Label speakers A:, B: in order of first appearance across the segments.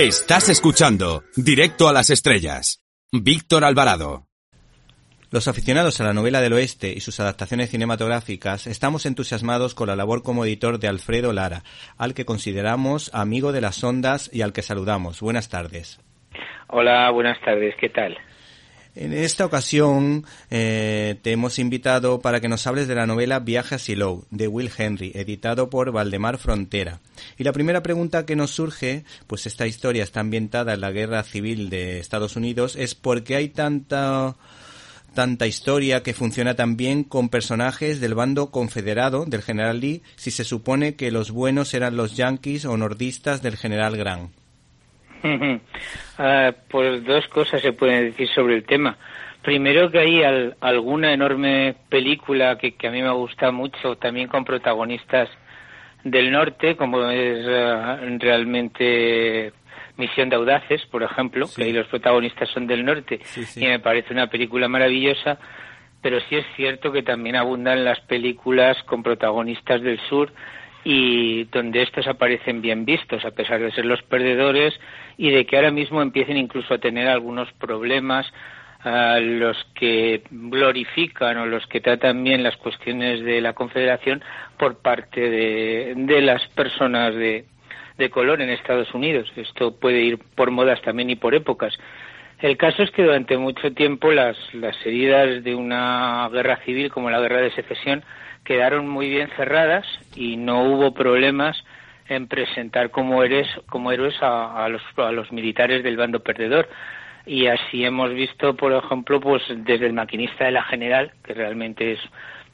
A: Estás escuchando Directo a las Estrellas. Víctor Alvarado.
B: Los aficionados a la novela del oeste y sus adaptaciones cinematográficas estamos entusiasmados con la labor como editor de Alfredo Lara, al que consideramos amigo de las ondas y al que saludamos. Buenas tardes.
C: Hola, buenas tardes. ¿Qué tal?
B: En esta ocasión eh, te hemos invitado para que nos hables de la novela Viaje a Silo de Will Henry, editado por Valdemar Frontera. Y la primera pregunta que nos surge, pues esta historia está ambientada en la guerra civil de Estados Unidos, es por qué hay tanta tanta historia que funciona tan bien con personajes del bando confederado del general Lee si se supone que los buenos eran los yanquis o nordistas del general Grant.
C: Ah, pues dos cosas se pueden decir sobre el tema. Primero que hay alguna enorme película que, a mí me gusta mucho, también con protagonistas del norte, como es ah, realmente Misión de Audaces, por ejemplo, que ahí los protagonistas son del norte, y me parece una película maravillosa, pero sí es cierto que también abundan las películas con protagonistas del sur y donde estos aparecen bien vistos, a pesar de ser los perdedores y de que ahora mismo empiecen incluso a tener algunos problemas a los que glorifican o los que tratan bien las cuestiones de la Confederación por parte de, de las personas de, de color en Estados Unidos. Esto puede ir por modas también y por épocas. El caso es que durante mucho tiempo las, las heridas de una guerra civil como la guerra de secesión quedaron muy bien cerradas y no hubo problemas en presentar como, eres, como héroes a, los, a los militares del bando perdedor. Y así hemos visto, por ejemplo, pues desde el maquinista de la General, que realmente es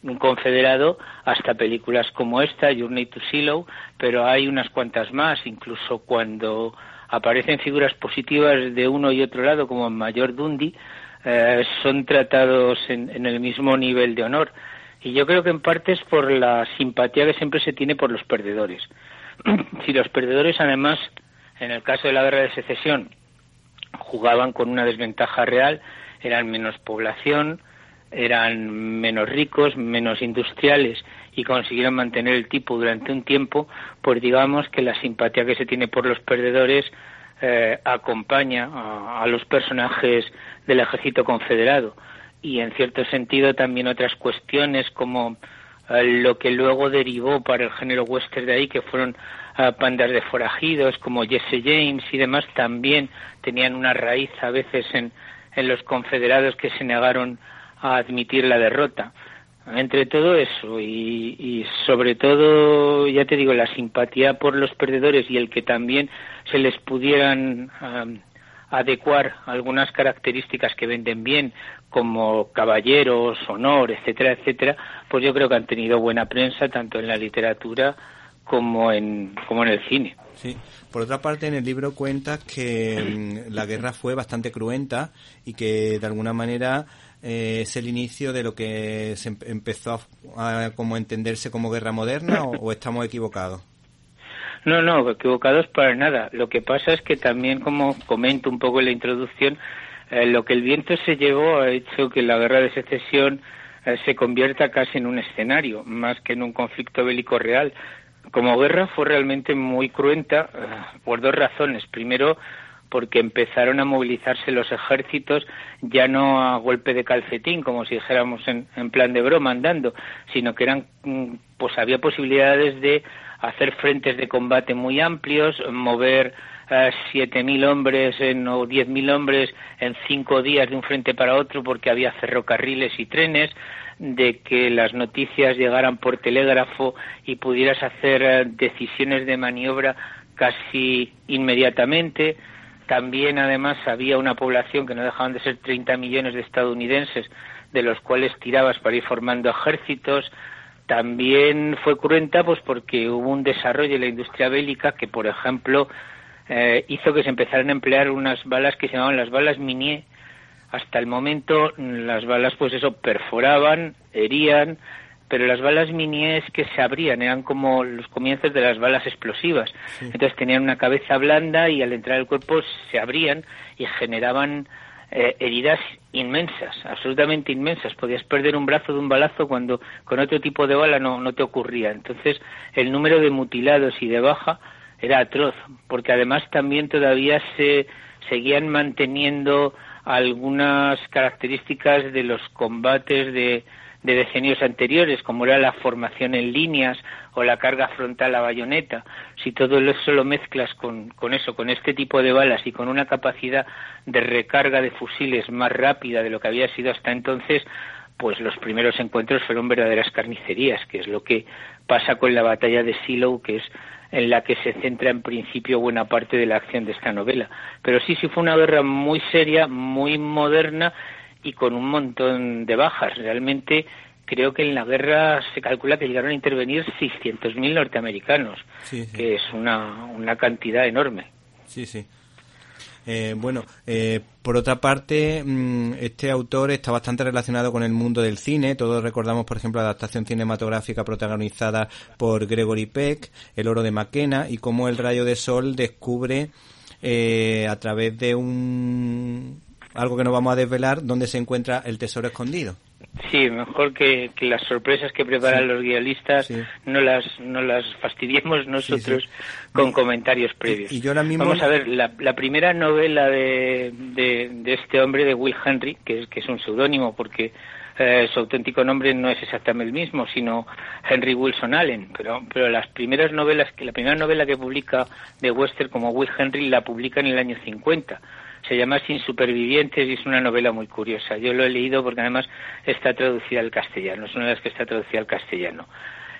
C: un confederado, hasta películas como esta, Journey to Silo, pero hay unas cuantas más, incluso cuando aparecen figuras positivas de uno y otro lado, como Mayor Dundee, eh, son tratados en el mismo nivel de honor. Y yo creo que en parte es por la simpatía que siempre se tiene por los perdedores. si los perdedores, además, en el caso de la guerra de secesión, jugaban con una desventaja real, eran menos población, eran menos ricos, menos industriales y consiguieron mantener el tipo durante un tiempo, pues digamos que la simpatía que se tiene por los perdedores eh, acompaña a, los personajes del ejército confederado y en cierto sentido también otras cuestiones como eh, lo que luego derivó para el género western de ahí, que fueron uh, pandas de forajidos como Jesse James y demás, también tenían una raíz a veces en, en los confederados que se negaron a admitir la derrota. Entre todo eso y, y, sobre todo, ya te digo, la simpatía por los perdedores y el que también se les pudieran adecuar algunas características que venden bien, como caballeros, honor, etcétera, etcétera, pues yo creo que han tenido buena prensa tanto en la literatura como en, como en el cine.
B: Sí. Por otra parte, en el libro cuenta que mm, la guerra fue bastante cruenta y que de alguna manera eh, es el inicio de lo que se empezó a, como entenderse como guerra moderna o estamos equivocados.
C: No, no, equivocados para nada. Lo que pasa es que también, como comento un poco en la introducción, eh, lo que el viento se llevó ha hecho que la guerra de secesión eh, se convierta casi en un escenario, más que en un conflicto bélico real. Como guerra fue realmente muy cruenta eh, por dos razones. Primero, porque empezaron a movilizarse los ejércitos ya no a golpe de calcetín, como si dijéramos en, en plan de broma andando, sino que eran, mm, pues había posibilidades de hacer frentes de combate muy amplios, mover eh, siete mil hombres en, o diez mil hombres en cinco días de un frente para otro porque había ferrocarriles y trenes, de que las noticias llegaran por telégrafo y pudieras hacer eh, decisiones de maniobra casi inmediatamente. También, además, había una población que no dejaban de ser 30 millones de estadounidenses, de los cuales tirabas para ir formando ejércitos. También fue cruenta pues porque hubo un desarrollo en la industria bélica que, por ejemplo, eh, hizo que se empezaran a emplear unas balas que se llamaban las balas Minier. Hasta el momento las balas pues eso perforaban, herían, pero las balas Minier es que se abrían, eran como los comienzos de las balas explosivas. Entonces tenían una cabeza blanda y al entrar al cuerpo se abrían y generaban eh, heridas inmensas, absolutamente inmensas. Podías perder un brazo de un balazo cuando con otro tipo de bala no, no te ocurría. Entonces, el número de mutilados y de baja era atroz, porque además también todavía se seguían manteniendo algunas características de los combates de, de decenios anteriores, como era la formación en líneas o la carga frontal a bayoneta. Si todo eso lo mezclas con, con, eso, con este tipo de balas y con una capacidad de recarga de fusiles más rápida de lo que había sido hasta entonces, pues los primeros encuentros fueron verdaderas carnicerías, que es lo que pasa con la batalla de Silo, que es en la que se centra en principio buena parte de la acción de esta novela. Pero sí, sí fue una guerra muy seria, muy moderna y con un montón de bajas. Realmente creo que en la guerra se calcula que llegaron a intervenir 600.000 norteamericanos, que es una, una cantidad enorme.
B: Sí, sí. Eh, bueno, eh, por otra parte, mm, este autor está bastante relacionado con el mundo del cine. Todos recordamos, por ejemplo, la adaptación cinematográfica protagonizada por Gregory Peck, El oro de Maquena, y cómo el rayo de sol descubre eh, a través de un algo que no vamos a desvelar dónde se encuentra el tesoro escondido.
C: Sí, mejor que, las sorpresas que preparan los guionistas no las no las fastidiemos nosotros con comentarios previos.
B: Y, yo ahora mismo...
C: Vamos a ver, la, primera novela de, de, este hombre, de Will Henry, que es, que es un seudónimo porque eh, su auténtico nombre no es exactamente el mismo, sino Henry Wilson Allen, pero, pero las primeras novelas, que la primera novela que publica de Western como Will Henry la publica en el año 50 se llama Sin Supervivientes y es una novela muy curiosa. Yo lo he leído porque además está traducida al castellano, es una de las que está traducida al castellano.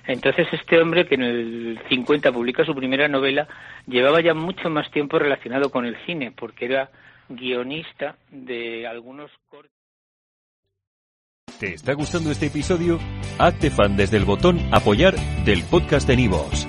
C: Entonces este hombre que en el 50 publica su primera novela llevaba ya mucho más tiempo relacionado con el cine porque era guionista de algunos cortos.
D: ¿Te está gustando este episodio? Hazte fan desde el botón apoyar del podcast de Nivos.